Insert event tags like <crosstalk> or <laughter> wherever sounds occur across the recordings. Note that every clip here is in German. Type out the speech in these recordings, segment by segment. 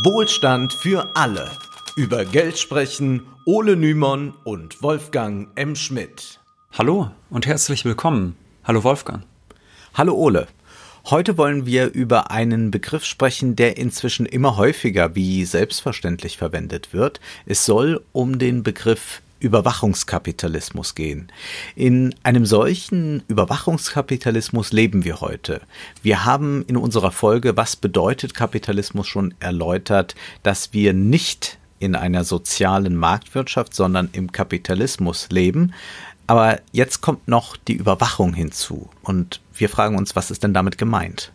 Wohlstand für alle. Über Geld sprechen Ole Nymon und Wolfgang M. Schmidt. Hallo und herzlich willkommen. Hallo Wolfgang. Hallo Ole. Heute wollen wir über einen Begriff sprechen, der inzwischen immer häufiger wie selbstverständlich verwendet wird. Es soll um den Begriff Überwachungskapitalismus gehen. In einem solchen Überwachungskapitalismus leben wir heute. Wir haben in unserer Folge Was bedeutet Kapitalismus schon erläutert, dass wir nicht in einer sozialen Marktwirtschaft, sondern im Kapitalismus leben. Aber jetzt kommt noch die Überwachung hinzu. Und wir fragen uns, was ist denn damit gemeint?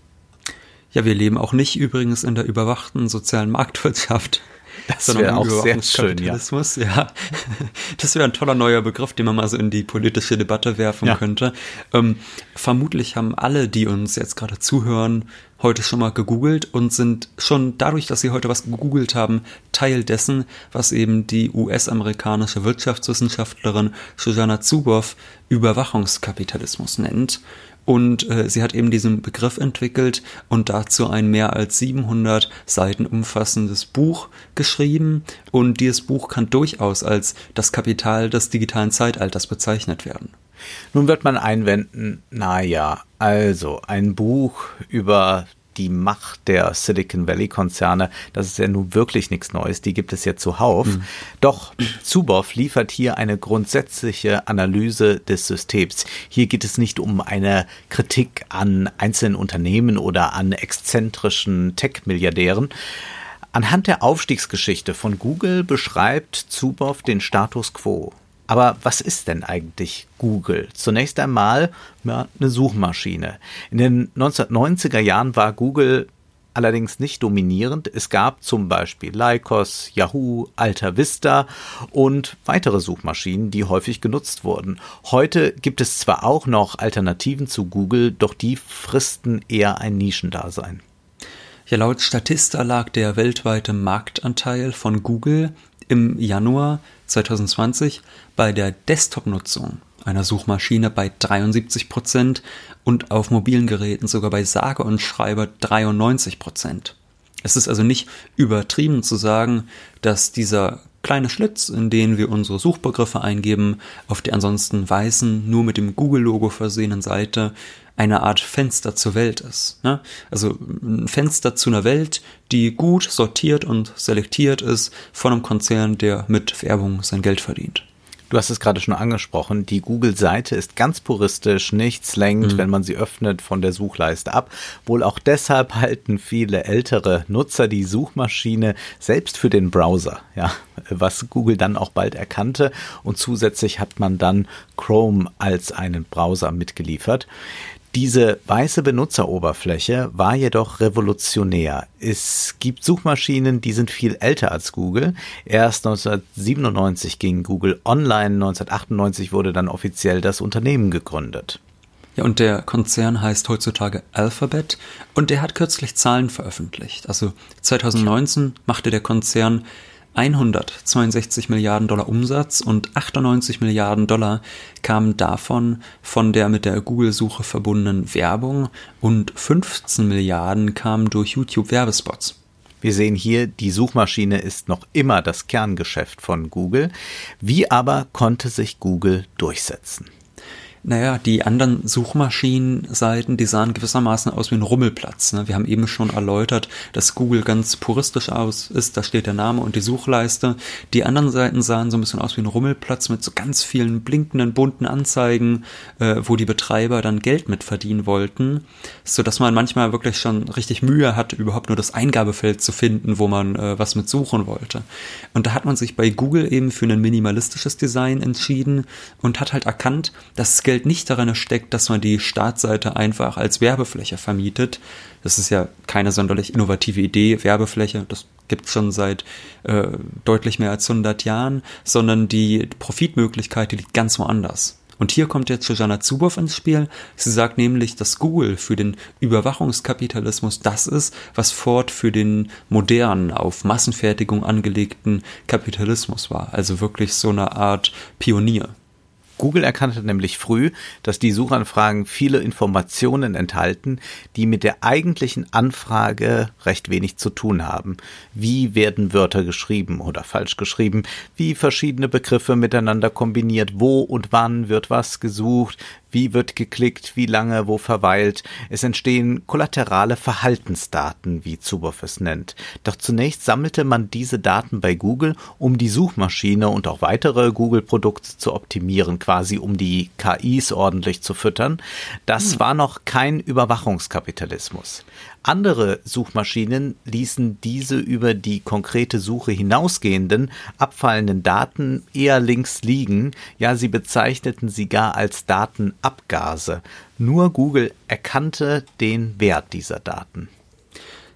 Ja, wir leben auch nicht übrigens in der überwachten sozialen Marktwirtschaft. Das wäre auch sehr schön, ja. ja. <laughs> Das wäre ein toller neuer Begriff, den man mal so in die politische Debatte werfen ja. könnte. Ähm, vermutlich haben alle, die uns jetzt gerade zuhören, heute schon mal gegoogelt und sind schon dadurch, dass sie heute was gegoogelt haben, Teil dessen, was eben die US-amerikanische Wirtschaftswissenschaftlerin Shoshana Zuboff Überwachungskapitalismus nennt. Und äh, sie hat eben diesen Begriff entwickelt und dazu ein mehr als 700 Seiten umfassendes Buch geschrieben. Und dieses Buch kann durchaus als das Kapital des digitalen Zeitalters bezeichnet werden. Nun wird man einwenden, na ja, also ein Buch über die Macht der Silicon Valley Konzerne, das ist ja nun wirklich nichts Neues, die gibt es ja zuhauf. Mhm. Doch Zuboff liefert hier eine grundsätzliche Analyse des Systems. Hier geht es nicht um eine Kritik an einzelnen Unternehmen oder an exzentrischen Tech-Milliardären. Anhand der Aufstiegsgeschichte von Google beschreibt Zuboff den Status quo. Aber was ist denn eigentlich Google? Zunächst einmal ja, eine Suchmaschine. In den 1990er Jahren war Google allerdings nicht dominierend. Es gab zum Beispiel Lycos, Yahoo, Alta Vista und weitere Suchmaschinen, die häufig genutzt wurden. Heute gibt es zwar auch noch Alternativen zu Google, doch die fristen eher ein Nischendasein. Ja, laut Statista lag der weltweite Marktanteil von Google im Januar 2020 bei der Desktop-Nutzung einer Suchmaschine bei 73 Prozent und auf mobilen Geräten sogar bei sage und schreibe 93 Prozent. Es ist also nicht übertrieben zu sagen, dass dieser kleine Schlitz, in den wir unsere Suchbegriffe eingeben, auf der ansonsten weißen, nur mit dem Google-Logo versehenen Seite eine Art Fenster zur Welt ist. Ne? Also ein Fenster zu einer Welt, die gut sortiert und selektiert ist von einem Konzern, der mit Werbung sein Geld verdient. Du hast es gerade schon angesprochen, die Google-Seite ist ganz puristisch, nichts lenkt, mhm. wenn man sie öffnet, von der Suchleiste ab. Wohl auch deshalb halten viele ältere Nutzer die Suchmaschine selbst für den Browser, ja, was Google dann auch bald erkannte. Und zusätzlich hat man dann Chrome als einen Browser mitgeliefert. Diese weiße Benutzeroberfläche war jedoch revolutionär. Es gibt Suchmaschinen, die sind viel älter als Google. Erst 1997 ging Google online, 1998 wurde dann offiziell das Unternehmen gegründet. Ja, und der Konzern heißt heutzutage Alphabet und der hat kürzlich Zahlen veröffentlicht. Also 2019 machte der Konzern 162 Milliarden Dollar Umsatz und 98 Milliarden Dollar kamen davon von der mit der Google-Suche verbundenen Werbung und 15 Milliarden kamen durch YouTube-Werbespots. Wir sehen hier, die Suchmaschine ist noch immer das Kerngeschäft von Google. Wie aber konnte sich Google durchsetzen? Naja, die anderen Suchmaschinenseiten, die sahen gewissermaßen aus wie ein Rummelplatz. Ne? Wir haben eben schon erläutert, dass Google ganz puristisch aus ist. Da steht der Name und die Suchleiste. Die anderen Seiten sahen so ein bisschen aus wie ein Rummelplatz mit so ganz vielen blinkenden, bunten Anzeigen, äh, wo die Betreiber dann Geld mit verdienen wollten. So dass man manchmal wirklich schon richtig Mühe hat, überhaupt nur das Eingabefeld zu finden, wo man äh, was mit suchen wollte. Und da hat man sich bei Google eben für ein minimalistisches Design entschieden und hat halt erkannt, dass Geld Geld nicht darin steckt, dass man die Startseite einfach als Werbefläche vermietet. Das ist ja keine sonderlich innovative Idee, Werbefläche, das gibt es schon seit äh, deutlich mehr als 100 Jahren, sondern die Profitmöglichkeit, die liegt ganz woanders. Und hier kommt jetzt Shoshana Zuboff ins Spiel. Sie sagt nämlich, dass Google für den Überwachungskapitalismus das ist, was Ford für den modernen, auf Massenfertigung angelegten Kapitalismus war. Also wirklich so eine Art Pionier. Google erkannte nämlich früh, dass die Suchanfragen viele Informationen enthalten, die mit der eigentlichen Anfrage recht wenig zu tun haben. Wie werden Wörter geschrieben oder falsch geschrieben? Wie verschiedene Begriffe miteinander kombiniert? Wo und wann wird was gesucht? Wie wird geklickt? Wie lange? Wo verweilt? Es entstehen kollaterale Verhaltensdaten, wie Zuboff es nennt. Doch zunächst sammelte man diese Daten bei Google, um die Suchmaschine und auch weitere Google-Produkte zu optimieren, quasi um die KIs ordentlich zu füttern. Das hm. war noch kein Überwachungskapitalismus. Andere Suchmaschinen ließen diese über die konkrete Suche hinausgehenden, abfallenden Daten eher links liegen, ja sie bezeichneten sie gar als Datenabgase. Nur Google erkannte den Wert dieser Daten.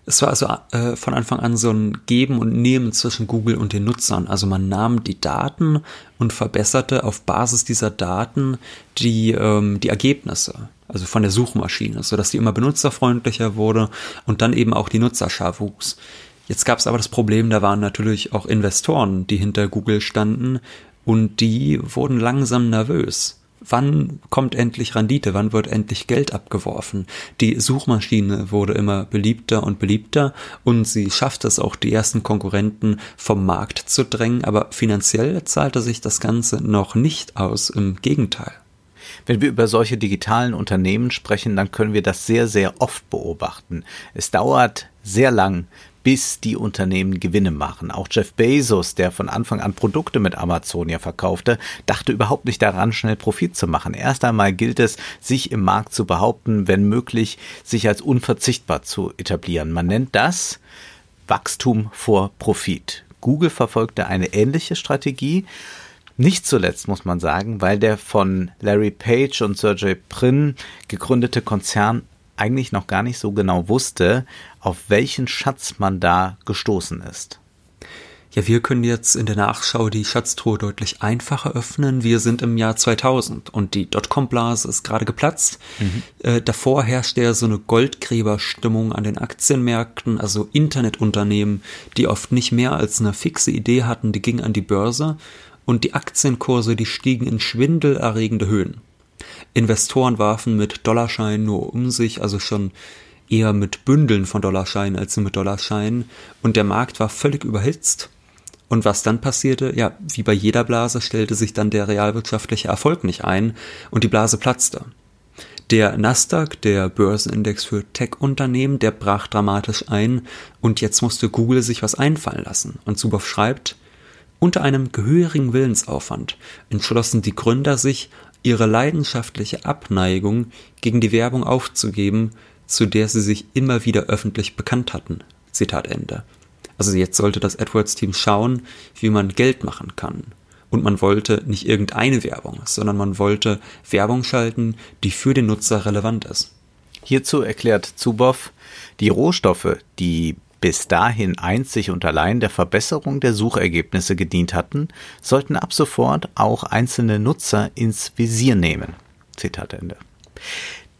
Es war also äh, von Anfang an so ein Geben und Nehmen zwischen Google und den Nutzern. Also man nahm die Daten und verbesserte auf Basis dieser Daten die, ähm, die Ergebnisse also von der Suchmaschine, sodass die immer benutzerfreundlicher wurde und dann eben auch die Nutzerschar wuchs. Jetzt gab es aber das Problem, da waren natürlich auch Investoren, die hinter Google standen und die wurden langsam nervös. Wann kommt endlich Rendite? Wann wird endlich Geld abgeworfen? Die Suchmaschine wurde immer beliebter und beliebter und sie schaffte es auch, die ersten Konkurrenten vom Markt zu drängen, aber finanziell zahlte sich das Ganze noch nicht aus, im Gegenteil. Wenn wir über solche digitalen Unternehmen sprechen, dann können wir das sehr, sehr oft beobachten. Es dauert sehr lang, bis die Unternehmen Gewinne machen. Auch Jeff Bezos, der von Anfang an Produkte mit Amazon ja verkaufte, dachte überhaupt nicht daran, schnell Profit zu machen. Erst einmal gilt es, sich im Markt zu behaupten, wenn möglich, sich als unverzichtbar zu etablieren. Man nennt das Wachstum vor Profit. Google verfolgte eine ähnliche Strategie nicht zuletzt muss man sagen, weil der von Larry Page und Sergey Brin gegründete Konzern eigentlich noch gar nicht so genau wusste, auf welchen Schatz man da gestoßen ist. Ja, wir können jetzt in der Nachschau die Schatztruhe deutlich einfacher öffnen. Wir sind im Jahr 2000 und die Dotcom-Blase ist gerade geplatzt. Mhm. Äh, davor herrschte ja so eine Goldgräberstimmung an den Aktienmärkten, also Internetunternehmen, die oft nicht mehr als eine fixe Idee hatten, die gingen an die Börse und die Aktienkurse, die stiegen in schwindelerregende Höhen. Investoren warfen mit Dollarscheinen nur um sich, also schon eher mit Bündeln von Dollarscheinen als mit Dollarscheinen, und der Markt war völlig überhitzt. Und was dann passierte, ja, wie bei jeder Blase stellte sich dann der realwirtschaftliche Erfolg nicht ein und die Blase platzte. Der Nasdaq, der Börsenindex für Tech-Unternehmen, der brach dramatisch ein und jetzt musste Google sich was einfallen lassen. Und Zuboff schreibt, unter einem gehörigen Willensaufwand entschlossen die Gründer sich, ihre leidenschaftliche Abneigung gegen die Werbung aufzugeben, zu der sie sich immer wieder öffentlich bekannt hatten. Zitat Ende. Also jetzt sollte das AdWords-Team schauen, wie man Geld machen kann. Und man wollte nicht irgendeine Werbung, sondern man wollte Werbung schalten, die für den Nutzer relevant ist. Hierzu erklärt Zuboff, die Rohstoffe, die bis dahin einzig und allein der Verbesserung der Suchergebnisse gedient hatten, sollten ab sofort auch einzelne Nutzer ins Visier nehmen. Zitat Ende.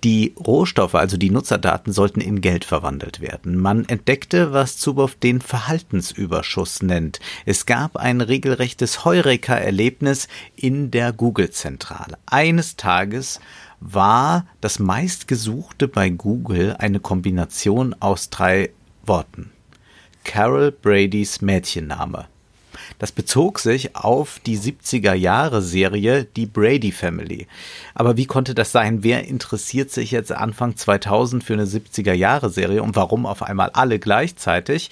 Die Rohstoffe, also die Nutzerdaten, sollten in Geld verwandelt werden. Man entdeckte, was Zuboff den Verhaltensüberschuss nennt. Es gab ein regelrechtes Heureka-Erlebnis in der Google-Zentrale. Eines Tages war das meistgesuchte bei Google eine Kombination aus drei Worten. Carol Bradys Mädchenname. Das bezog sich auf die 70er Jahre Serie Die Brady Family. Aber wie konnte das sein? Wer interessiert sich jetzt Anfang 2000 für eine 70er Jahre Serie und warum auf einmal alle gleichzeitig?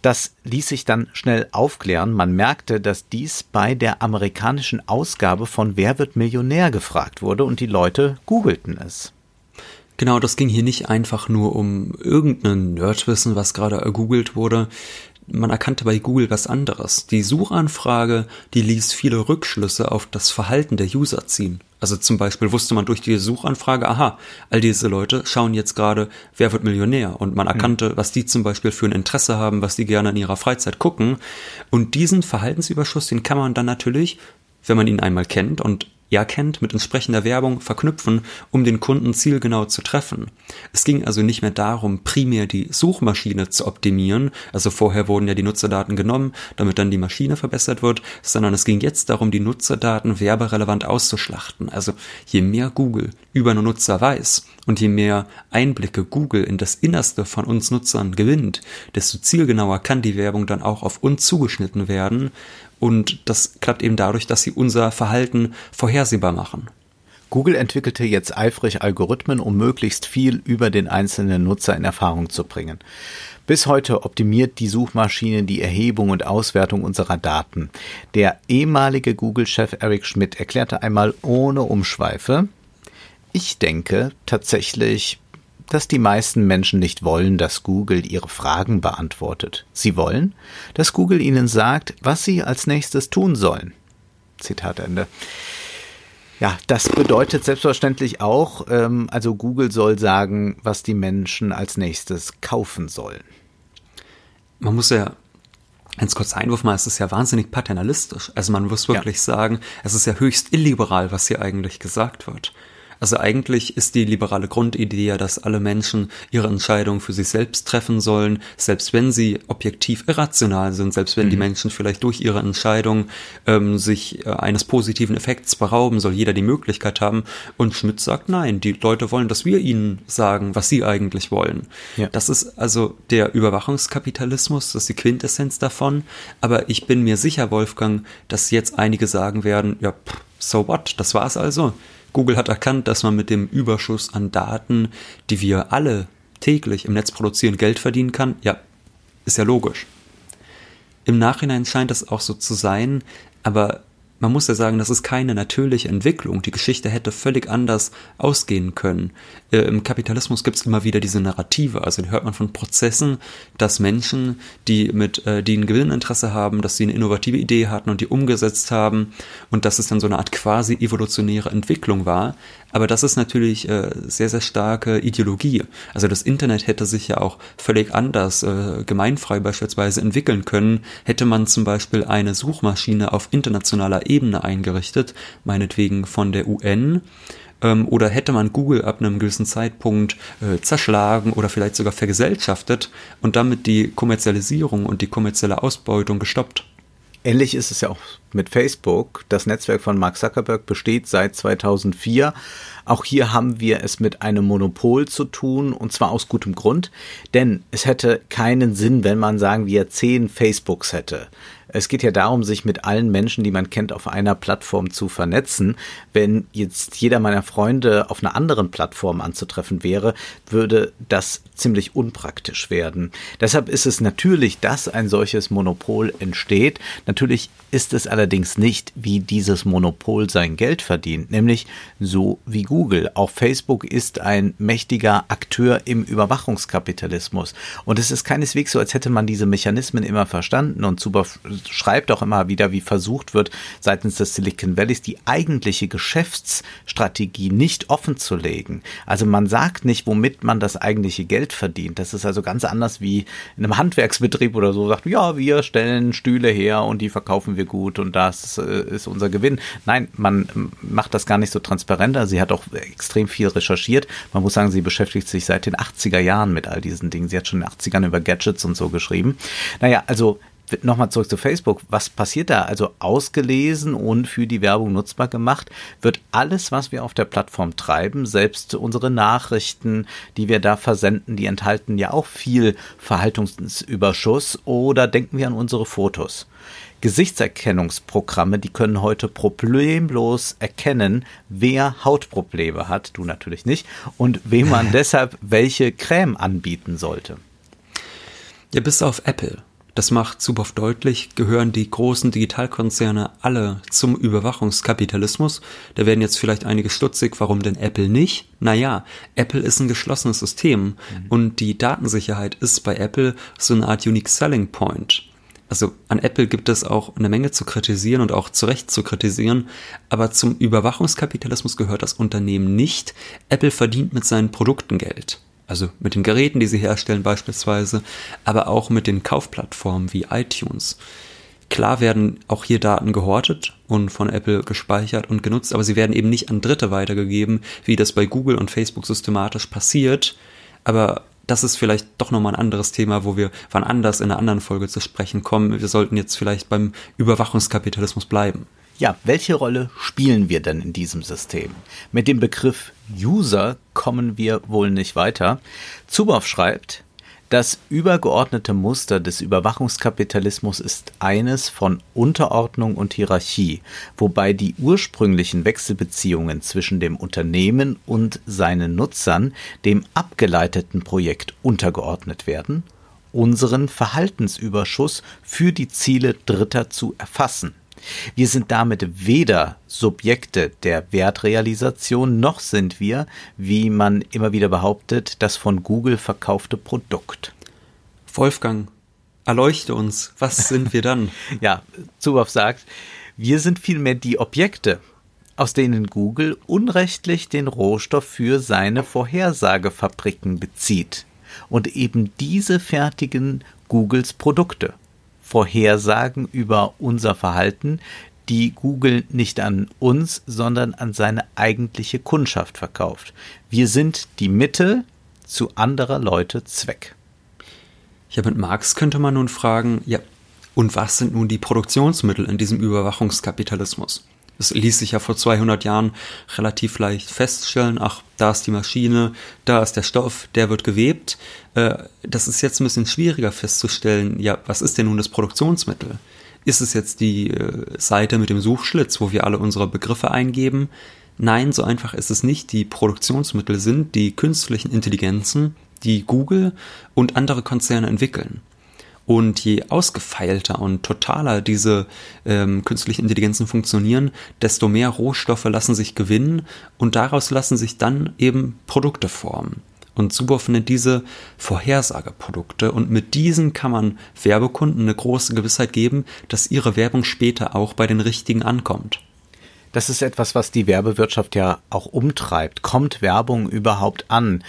Das ließ sich dann schnell aufklären. Man merkte, dass dies bei der amerikanischen Ausgabe von Wer wird Millionär gefragt wurde und die Leute googelten es. Genau, das ging hier nicht einfach nur um irgendein Nerdwissen, was gerade ergoogelt wurde. Man erkannte bei Google was anderes. Die Suchanfrage, die ließ viele Rückschlüsse auf das Verhalten der User ziehen. Also zum Beispiel wusste man durch die Suchanfrage, aha, all diese Leute schauen jetzt gerade, wer wird Millionär? Und man erkannte, was die zum Beispiel für ein Interesse haben, was die gerne in ihrer Freizeit gucken. Und diesen Verhaltensüberschuss, den kann man dann natürlich, wenn man ihn einmal kennt und erkennt, mit entsprechender Werbung verknüpfen, um den Kunden zielgenau zu treffen. Es ging also nicht mehr darum, primär die Suchmaschine zu optimieren, also vorher wurden ja die Nutzerdaten genommen, damit dann die Maschine verbessert wird, sondern es ging jetzt darum, die Nutzerdaten werberelevant auszuschlachten. Also je mehr Google über einen Nutzer weiß und je mehr Einblicke Google in das Innerste von uns Nutzern gewinnt, desto zielgenauer kann die Werbung dann auch auf uns zugeschnitten werden und das klappt eben dadurch, dass sie unser Verhalten vorhersehbar machen. Google entwickelte jetzt eifrig Algorithmen, um möglichst viel über den einzelnen Nutzer in Erfahrung zu bringen. Bis heute optimiert die Suchmaschine die Erhebung und Auswertung unserer Daten. Der ehemalige Google-Chef Eric Schmidt erklärte einmal ohne Umschweife, ich denke tatsächlich, dass die meisten Menschen nicht wollen, dass Google ihre Fragen beantwortet. Sie wollen, dass Google ihnen sagt, was sie als nächstes tun sollen. Zitat Ende. Ja, das bedeutet selbstverständlich auch, ähm, also Google soll sagen, was die Menschen als nächstes kaufen sollen. Man muss ja Ganz kurz Einwurf mal, es ist ja wahnsinnig paternalistisch. Also man muss wirklich ja. sagen, es ist ja höchst illiberal, was hier eigentlich gesagt wird. Also eigentlich ist die liberale Grundidee ja, dass alle Menschen ihre Entscheidungen für sich selbst treffen sollen, selbst wenn sie objektiv irrational sind, selbst wenn mhm. die Menschen vielleicht durch ihre Entscheidung ähm, sich äh, eines positiven Effekts berauben, soll jeder die Möglichkeit haben. Und Schmidt sagt, nein, die Leute wollen, dass wir ihnen sagen, was sie eigentlich wollen. Ja. Das ist also der Überwachungskapitalismus, das ist die Quintessenz davon. Aber ich bin mir sicher, Wolfgang, dass jetzt einige sagen werden, ja, so what, das war's also. Google hat erkannt, dass man mit dem Überschuss an Daten, die wir alle täglich im Netz produzieren, Geld verdienen kann. Ja, ist ja logisch. Im Nachhinein scheint das auch so zu sein, aber man muss ja sagen, das ist keine natürliche Entwicklung. Die Geschichte hätte völlig anders ausgehen können. Äh, Im Kapitalismus gibt es immer wieder diese Narrative. Also hört man von Prozessen, dass Menschen, die mit, äh, die ein Gewinninteresse haben, dass sie eine innovative Idee hatten und die umgesetzt haben und dass es dann so eine Art quasi evolutionäre Entwicklung war. Aber das ist natürlich äh, sehr, sehr starke Ideologie. Also das Internet hätte sich ja auch völlig anders, gemeinfrei beispielsweise entwickeln können, hätte man zum Beispiel eine Suchmaschine auf internationaler Ebene eingerichtet, meinetwegen von der UN, ähm, oder hätte man Google ab einem gewissen Zeitpunkt äh, zerschlagen oder vielleicht sogar vergesellschaftet und damit die Kommerzialisierung und die kommerzielle Ausbeutung gestoppt. Ähnlich ist es ja auch mit Facebook. Das Netzwerk von Mark Zuckerberg besteht seit 2004. Auch hier haben wir es mit einem Monopol zu tun und zwar aus gutem Grund, denn es hätte keinen Sinn, wenn man sagen wir zehn Facebooks hätte. Es geht ja darum, sich mit allen Menschen, die man kennt, auf einer Plattform zu vernetzen. Wenn jetzt jeder meiner Freunde auf einer anderen Plattform anzutreffen wäre, würde das ziemlich unpraktisch werden. Deshalb ist es natürlich, dass ein solches Monopol entsteht. Natürlich ist es allerdings nicht, wie dieses Monopol sein Geld verdient, nämlich so wie Google. Auch Facebook ist ein mächtiger Akteur im Überwachungskapitalismus. Und es ist keineswegs so, als hätte man diese Mechanismen immer verstanden und super schreibt auch immer wieder, wie versucht wird, seitens des Silicon Valleys die eigentliche Geschäftsstrategie nicht offen zu legen. Also man sagt nicht, womit man das eigentliche Geld verdient. Das ist also ganz anders wie in einem Handwerksbetrieb oder so, sagt, ja, wir stellen Stühle her und die verkaufen wir gut und das äh, ist unser Gewinn. Nein, man macht das gar nicht so transparent. Also sie hat auch extrem viel recherchiert. Man muss sagen, sie beschäftigt sich seit den 80er Jahren mit all diesen Dingen. Sie hat schon in den 80ern über Gadgets und so geschrieben. Naja, also nochmal zurück zu Facebook. Was passiert da? Also ausgelesen und für die Werbung nutzbar gemacht wird alles, was wir auf der Plattform treiben, selbst unsere Nachrichten, die wir da versenden, die enthalten ja auch viel Verhaltensüberschuss oder denken wir an unsere Fotos. Gesichtserkennungsprogramme, die können heute problemlos erkennen, wer Hautprobleme hat, du natürlich nicht, und wem man <laughs> deshalb welche Creme anbieten sollte. Ja, bis auf Apple das macht super deutlich, gehören die großen Digitalkonzerne alle zum Überwachungskapitalismus. Da werden jetzt vielleicht einige stutzig, warum denn Apple nicht? Naja, Apple ist ein geschlossenes System mhm. und die Datensicherheit ist bei Apple so eine Art Unique Selling Point. Also an Apple gibt es auch eine Menge zu kritisieren und auch zu Recht zu kritisieren, aber zum Überwachungskapitalismus gehört das Unternehmen nicht. Apple verdient mit seinen Produkten Geld also mit den Geräten, die sie herstellen beispielsweise, aber auch mit den Kaufplattformen wie iTunes. Klar werden auch hier Daten gehortet und von Apple gespeichert und genutzt, aber sie werden eben nicht an Dritte weitergegeben, wie das bei Google und Facebook systematisch passiert. Aber das ist vielleicht doch nochmal ein anderes Thema, wo wir wann anders in einer anderen Folge zu sprechen kommen. Wir sollten jetzt vielleicht beim Überwachungskapitalismus bleiben. Ja, welche Rolle spielen wir denn in diesem System? Mit dem Begriff User kommen wir wohl nicht weiter. Zuboff schreibt, das übergeordnete Muster des Überwachungskapitalismus ist eines von Unterordnung und Hierarchie, wobei die ursprünglichen Wechselbeziehungen zwischen dem Unternehmen und seinen Nutzern dem abgeleiteten Projekt untergeordnet werden, unseren Verhaltensüberschuss für die Ziele Dritter zu erfassen wir sind damit weder Subjekte der Wertrealisation, noch sind wir, wie man immer wieder behauptet, das von Google verkaufte Produkt. Wolfgang, erleuchte uns, was sind wir dann? <laughs> ja, Zuboff sagt, wir sind vielmehr die Objekte, aus denen Google unrechtlich den Rohstoff für seine Vorhersagefabriken bezieht. Und eben diese fertigen Googles Produkte. Vorhersagen über unser Verhalten, die Google nicht an uns, sondern an seine eigentliche Kundschaft verkauft. Wir sind die Mittel zu anderer Leute Zweck. Ja, mit Marx könnte man nun fragen, ja, und was sind nun die Produktionsmittel in diesem Überwachungskapitalismus? Es ließ sich ja vor 200 Jahren relativ leicht feststellen, ach, da ist die Maschine, da ist der Stoff, der wird gewebt. Äh, das ist jetzt ein bisschen schwieriger festzustellen, ja, was ist denn nun das Produktionsmittel? Ist es jetzt die äh, Seite mit dem Suchschlitz, wo wir alle unsere Begriffe eingeben? Nein, so einfach ist es nicht. Die Produktionsmittel sind die künstlichen Intelligenzen, die Google und andere Konzerne entwickeln. Und je ausgefeilter und totaler diese ähm, künstlichen Intelligenzen funktionieren, desto mehr Rohstoffe lassen sich gewinnen und daraus lassen sich dann eben Produkte formen. Und Zuboff nennt diese Vorhersageprodukte und mit diesen kann man Werbekunden eine große Gewissheit geben, dass ihre Werbung später auch bei den richtigen ankommt. Das ist etwas, was die Werbewirtschaft ja auch umtreibt. Kommt Werbung überhaupt an?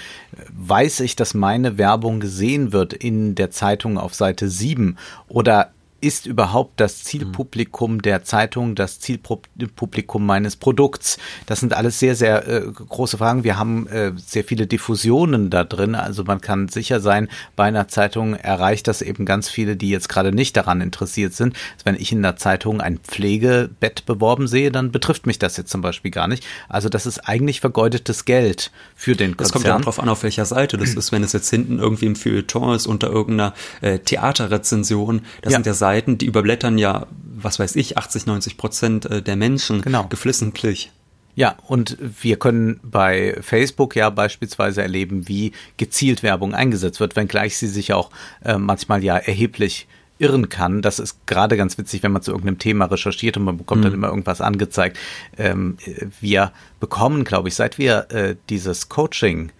Weiß ich, dass meine Werbung gesehen wird in der Zeitung auf Seite 7? Oder ist überhaupt das Zielpublikum der Zeitung das Zielpublikum meines Produkts? Das sind alles sehr, sehr äh, große Fragen. Wir haben äh, sehr viele Diffusionen da drin. Also man kann sicher sein, bei einer Zeitung erreicht das eben ganz viele, die jetzt gerade nicht daran interessiert sind. Also wenn ich in der Zeitung ein Pflegebett beworben sehe, dann betrifft mich das jetzt zum Beispiel gar nicht. Also das ist eigentlich vergeudetes Geld für den Konzern. Es kommt ja darauf an, auf welcher Seite das ist. Wenn es jetzt hinten irgendwie im Feuilleton ist, unter irgendeiner äh, Theaterrezension, das ja. sind ja Seiten, Seiten, die überblättern ja, was weiß ich, 80, 90 Prozent äh, der Menschen genau. geflissentlich. Ja, und wir können bei Facebook ja beispielsweise erleben, wie gezielt Werbung eingesetzt wird, wenngleich sie sich auch äh, manchmal ja erheblich irren kann. Das ist gerade ganz witzig, wenn man zu irgendeinem Thema recherchiert und man bekommt mhm. dann immer irgendwas angezeigt. Ähm, wir bekommen, glaube ich, seit wir äh, dieses Coaching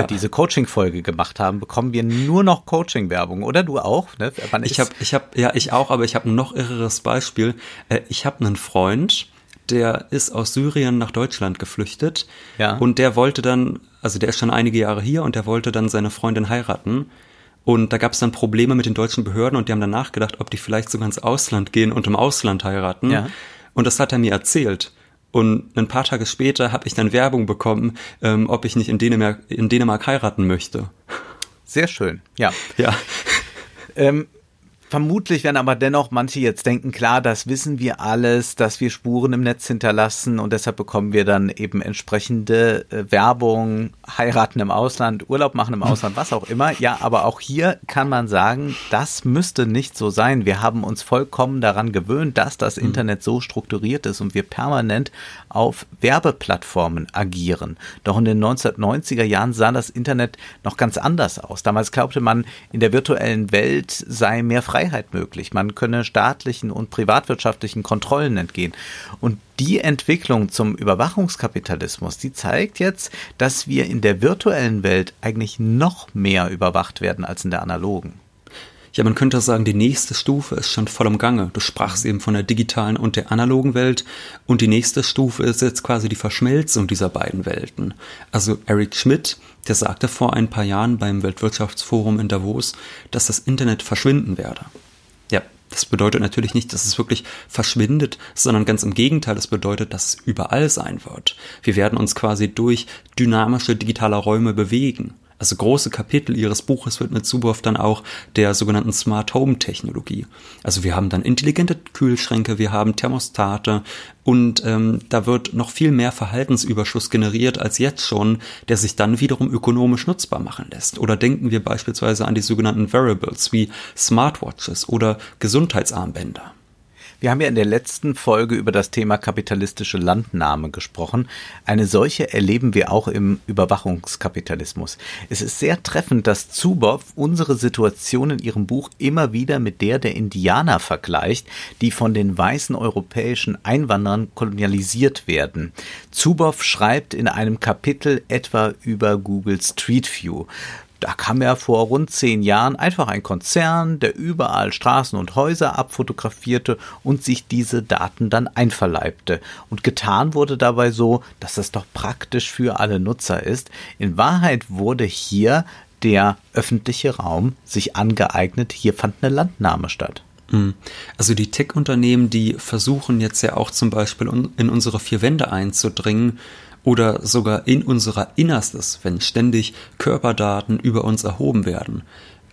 ja. diese Coaching-Folge gemacht haben, bekommen wir nur noch Coaching-Werbung, oder du auch? Ne? ich habe, ich habe, ja, ich auch, aber ich habe ein noch irreres Beispiel. Äh, ich habe einen Freund, der ist aus Syrien nach Deutschland geflüchtet ja. und der wollte dann, also der ist schon einige Jahre hier und der wollte dann seine Freundin heiraten. Und da gab es dann Probleme mit den deutschen Behörden und die haben dann nachgedacht, ob die vielleicht sogar ins Ausland gehen und im Ausland heiraten. Ja. Und das hat er mir erzählt. Und ein paar Tage später habe ich dann Werbung bekommen, ähm, ob ich nicht in Dänemark, in Dänemark heiraten möchte. Sehr schön, ja. Ja. Ähm, Vermutlich werden aber dennoch manche jetzt denken, klar, das wissen wir alles, dass wir Spuren im Netz hinterlassen und deshalb bekommen wir dann eben entsprechende äh, Werbung, heiraten im Ausland, Urlaub machen im Ausland, was auch immer. Ja, aber auch hier kann man sagen, das müsste nicht so sein. Wir haben uns vollkommen daran gewöhnt, dass das mhm. Internet so strukturiert ist und wir permanent auf Werbeplattformen agieren. Doch in den 1990er Jahren sah das Internet noch ganz anders aus. Damals glaubte man, in der virtuellen Welt sei mehr Freiheit Freiheit möglich. Man könne staatlichen und privatwirtschaftlichen Kontrollen entgehen. Und die Entwicklung zum Überwachungskapitalismus, die zeigt jetzt, dass wir in der virtuellen Welt eigentlich noch mehr überwacht werden als in der analogen. Ja, man könnte sagen, die nächste Stufe ist schon voll im Gange. Du sprachst eben von der digitalen und der analogen Welt und die nächste Stufe ist jetzt quasi die Verschmelzung dieser beiden Welten. Also Eric Schmidt, der sagte vor ein paar Jahren beim Weltwirtschaftsforum in Davos, dass das Internet verschwinden werde. Ja, Das bedeutet natürlich nicht, dass es wirklich verschwindet, sondern ganz im Gegenteil, das bedeutet, dass es überall sein wird. Wir werden uns quasi durch dynamische digitale Räume bewegen. Also große Kapitel ihres Buches widmet Zuboff dann auch der sogenannten Smart Home Technologie. Also wir haben dann intelligente Kühlschränke, wir haben Thermostate und ähm, da wird noch viel mehr Verhaltensüberschuss generiert als jetzt schon, der sich dann wiederum ökonomisch nutzbar machen lässt. Oder denken wir beispielsweise an die sogenannten Variables wie Smartwatches oder Gesundheitsarmbänder. Wir haben ja in der letzten Folge über das Thema kapitalistische Landnahme gesprochen. Eine solche erleben wir auch im Überwachungskapitalismus. Es ist sehr treffend, dass Zuboff unsere Situation in ihrem Buch immer wieder mit der der Indianer vergleicht, die von den weißen europäischen Einwanderern kolonialisiert werden. Zuboff schreibt in einem Kapitel etwa über Google Street View. Da kam ja vor rund zehn Jahren einfach ein Konzern, der überall Straßen und Häuser abfotografierte und sich diese Daten dann einverleibte. Und getan wurde dabei so, dass das doch praktisch für alle Nutzer ist. In Wahrheit wurde hier der öffentliche Raum sich angeeignet. Hier fand eine Landnahme statt. Hm. Also die Tech-Unternehmen, die versuchen jetzt ja auch zum Beispiel in unsere vier Wände einzudringen oder sogar in unserer Innerstes, wenn ständig Körperdaten über uns erhoben werden.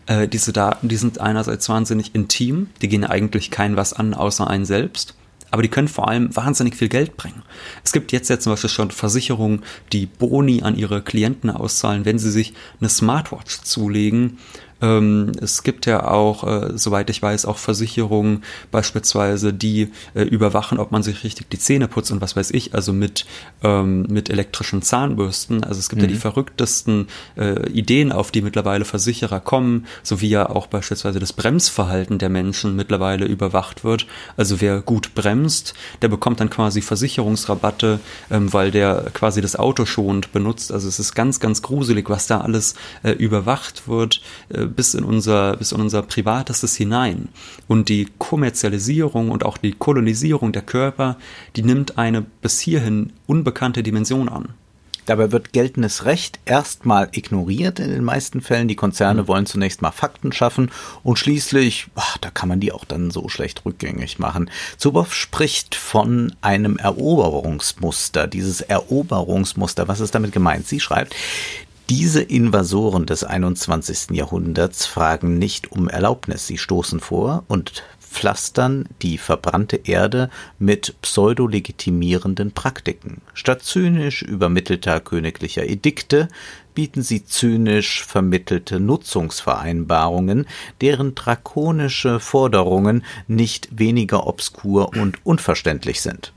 Äh, diese Daten, die sind einerseits wahnsinnig intim, die gehen eigentlich kein was an außer einen selbst, aber die können vor allem wahnsinnig viel Geld bringen. Es gibt jetzt ja zum Beispiel schon Versicherungen, die Boni an ihre Klienten auszahlen, wenn sie sich eine Smartwatch zulegen ähm, es gibt ja auch, äh, soweit ich weiß, auch Versicherungen beispielsweise, die äh, überwachen, ob man sich richtig die Zähne putzt und was weiß ich, also mit, ähm, mit elektrischen Zahnbürsten. Also es gibt mhm. ja die mhm. verrücktesten äh, Ideen, auf die mittlerweile Versicherer kommen, so wie ja auch beispielsweise das Bremsverhalten der Menschen mittlerweile überwacht wird. Also wer gut bremst, der bekommt dann quasi Versicherungsrabatte, ähm, weil der quasi das Auto schonend benutzt. Also es ist ganz, ganz gruselig, was da alles äh, überwacht wird äh, bis in unser, bis in unser Privatestes hinein. Und die Kommerzialisierung und auch die Kolonisierung der Körper, die nimmt eine bis hierhin unbekannte Dimension an. Dabei wird geltendes Recht erstmal ignoriert in den meisten Fällen. Die Konzerne mhm. wollen zunächst mal Fakten schaffen und schließlich, ach, da kann man die auch dann so schlecht rückgängig machen. Zuboff spricht von einem Eroberungsmuster. Dieses Eroberungsmuster, was ist damit gemeint? Sie schreibt, diese Invasoren des 21. Jahrhunderts fragen nicht um Erlaubnis. Sie stoßen vor und pflastern die verbrannte Erde mit pseudo-legitimierenden Praktiken. Statt zynisch übermittelter königlicher Edikte bieten sie zynisch vermittelte Nutzungsvereinbarungen, deren drakonische Forderungen nicht weniger obskur und unverständlich sind.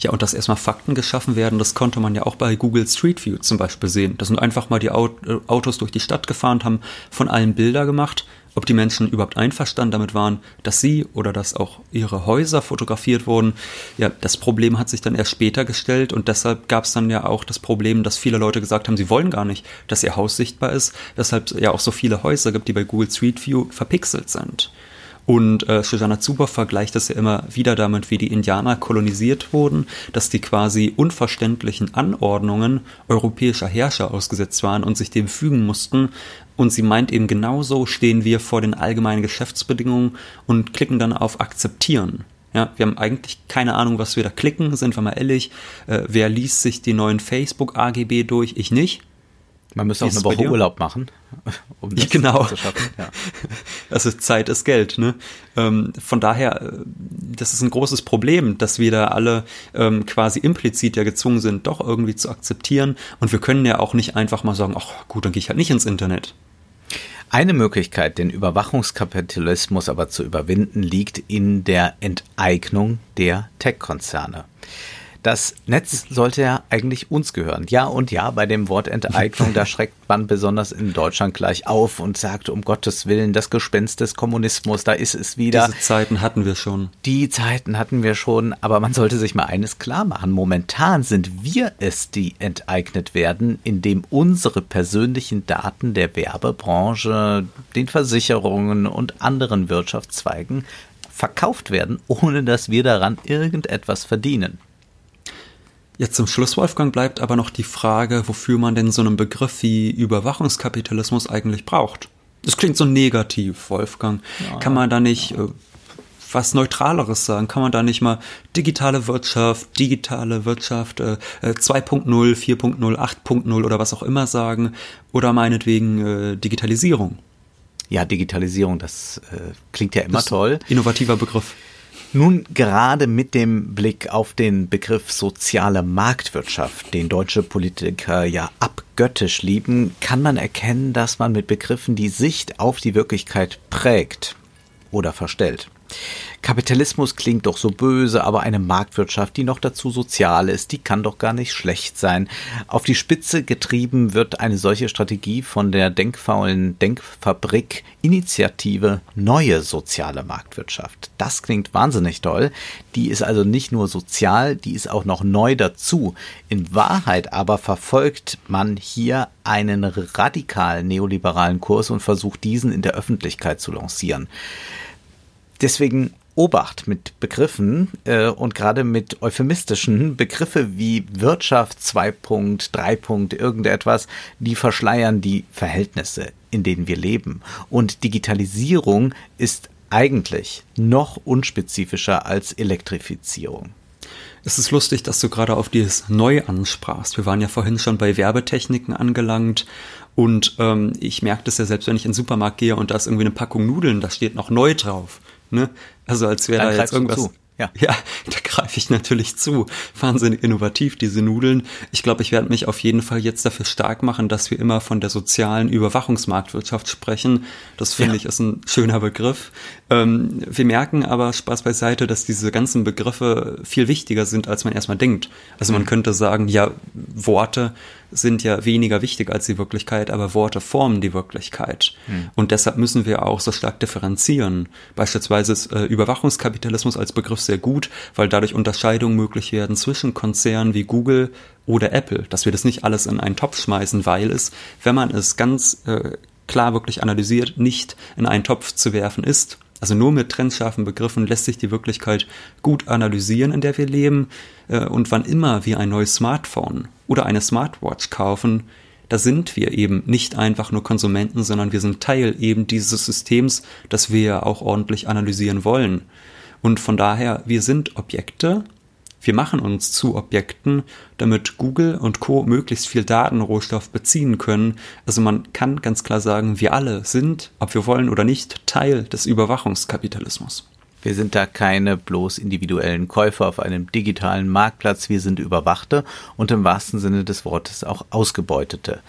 Ja, und dass erstmal Fakten geschaffen werden, das konnte man ja auch bei Google Street View zum Beispiel sehen. Da sind einfach mal die äh, Autos durch die Stadt gefahren, haben von allen Bilder gemacht. Ob die Menschen überhaupt einverstanden damit waren, dass sie oder dass auch ihre Häuser fotografiert wurden, ja, das Problem hat sich dann erst später gestellt und deshalb gab es dann ja auch das Problem, dass viele Leute gesagt haben, sie wollen gar nicht, dass ihr Haus sichtbar ist, weshalb es ja auch so viele Häuser gibt, die bei Google Street View verpixelt sind. Und äh, Shoshana Zuboff vergleicht das ja immer wieder damit, wie die Indianer kolonisiert wurden, dass die quasi unverständlichen Anordnungen europäischer Herrscher ausgesetzt waren und sich dem fügen mussten. Und sie meint eben genauso stehen wir vor den allgemeinen Geschäftsbedingungen und klicken dann auf Akzeptieren. Ja, wir haben eigentlich keine Ahnung, was wir da klicken, sind wir mal ehrlich. Äh, wer liest sich die neuen Facebook-AGB durch? Ich nicht. Man müsste auch eine Woche Urlaub machen, <laughs> um das genau. zu schaffen. Ja. <laughs> Also Zeit ist Geld. Ne? Ähm, von daher, äh, das ist ein großes Problem, dass wir da alle ähm, quasi implizit ja gezwungen sind, doch irgendwie zu akzeptieren. Und wir können ja auch nicht einfach mal sagen, ach gut, dann gehe ich halt nicht ins Internet. Eine Möglichkeit, den Überwachungskapitalismus aber zu überwinden, liegt in der Enteignung der Tech-Konzerne. Das Netz sollte ja eigentlich uns gehören. Ja und ja, bei dem Wort Enteignung, da schreckt man besonders in Deutschland gleich auf und sagt, um Gottes Willen, das Gespenst des Kommunismus, da ist es wieder. Diese Zeiten hatten wir schon. Die Zeiten hatten wir schon, aber man sollte sich mal eines klar machen. Momentan sind wir es, die enteignet werden, indem unsere persönlichen Daten der Werbebranche, den Versicherungen und anderen Wirtschaftszweigen verkauft werden, ohne dass wir daran irgendetwas verdienen. Jetzt zum Schluss, Wolfgang, bleibt aber noch die Frage, wofür man denn so einen Begriff wie Überwachungskapitalismus eigentlich braucht. Das klingt so negativ, Wolfgang. Ja, Kann man da nicht äh, was Neutraleres sagen? Kann man da nicht mal digitale Wirtschaft, digitale Wirtschaft äh, 2.0, 4.0, 8.0 oder was auch immer sagen? Oder meinetwegen äh, Digitalisierung? Ja, Digitalisierung, das äh, klingt ja immer Das toll. Innovativer Begriff. Nun, gerade mit dem Blick auf den Begriff soziale Marktwirtschaft, den deutsche Politiker ja abgöttisch lieben, kann man erkennen, dass man mit Begriffen die Sicht auf die Wirklichkeit prägt oder verstellt. Kapitalismus klingt doch so böse, aber eine Marktwirtschaft, die noch dazu sozial ist, die kann doch gar nicht schlecht sein. Auf die Spitze getrieben wird eine solche Strategie von der denkfaulen Denkfabrik Initiative Neue Soziale Marktwirtschaft. Das klingt wahnsinnig toll. Die ist also nicht nur sozial, die ist auch noch neu dazu. In Wahrheit aber verfolgt man hier einen radikal neoliberalen Kurs und versucht diesen in der Öffentlichkeit zu lancieren deswegen Obacht mit Begriffen äh, und gerade mit euphemistischen Begriffe wie Wirtschaft 2. 3. irgendetwas, die verschleiern die Verhältnisse, in denen wir leben. Und Digitalisierung ist eigentlich noch unspezifischer als Elektrifizierung. Es ist lustig, dass du gerade auf dieses Neu ansprachst. Wir waren ja vorhin schon bei Werbetechniken angelangt und ähm, ich merke das ja selbst, wenn ich in den Supermarkt gehe und da ist irgendwie eine Packung Nudeln, da steht noch neu drauf. Ne? Also als wäre da jetzt irgendwas. Zu. Ja. <laughs> ja, da greife ich natürlich zu. Wahnsinnig innovativ, diese Nudeln. Ich glaube, ich werde mich auf jeden Fall jetzt dafür stark machen, dass wir immer von der sozialen Überwachungsmarktwirtschaft sprechen. Das finde Ja. ich ist ein schöner Begriff. Ähm, wir merken aber, Spaß beiseite, dass diese ganzen Begriffe viel wichtiger sind, als man erstmal denkt. Also man könnte sagen, ja, Worte sind ja weniger wichtig als die Wirklichkeit, aber Worte formen die Wirklichkeit. Und deshalb müssen wir auch so stark differenzieren. Beispielsweise ist äh, Überwachungskapitalismus als Begriff sehr gut, weil dadurch Unterscheidungen möglich werden zwischen Konzernen wie Google oder Apple, dass wir das nicht alles in einen Topf schmeißen, weil es, wenn man es ganz äh, klar wirklich analysiert, nicht in einen Topf zu werfen ist. Also nur mit trennscharfen Begriffen lässt sich die Wirklichkeit gut analysieren, in der wir leben. Äh, Und wann immer wir ein neues Smartphone oder eine Smartwatch kaufen, da sind wir eben nicht einfach nur Konsumenten, sondern wir sind Teil eben dieses Systems, das wir auch ordentlich analysieren wollen. Und von daher, wir sind Objekte, wir machen uns zu Objekten, damit Google und Co. möglichst viel Datenrohstoff beziehen können. Also man kann ganz klar sagen, wir alle sind, ob wir wollen oder nicht, Teil des Überwachungskapitalismus. Wir sind da keine bloß individuellen Käufer auf einem digitalen Marktplatz, wir sind Überwachte und im wahrsten Sinne des Wortes auch Ausgebeutete.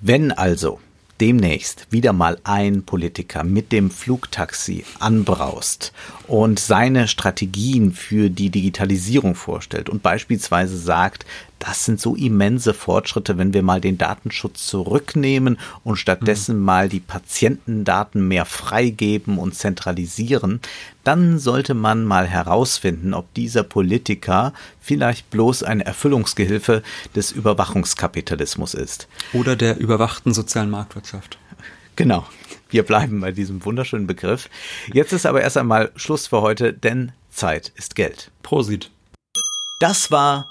Wenn also demnächst wieder mal ein Politiker mit dem Flugtaxi anbraust und seine Strategien für die Digitalisierung vorstellt und beispielsweise sagt, das sind so immense Fortschritte, wenn wir mal den Datenschutz zurücknehmen und stattdessen mal die Patientendaten mehr freigeben und zentralisieren, dann sollte man mal herausfinden, ob dieser Politiker vielleicht bloß eine Erfüllungsgehilfe des Überwachungskapitalismus ist. Oder der überwachten sozialen Marktwirtschaft. Genau. Wir bleiben bei diesem wunderschönen Begriff. Jetzt ist aber erst einmal Schluss für heute, denn Zeit ist Geld. Prosit. Das war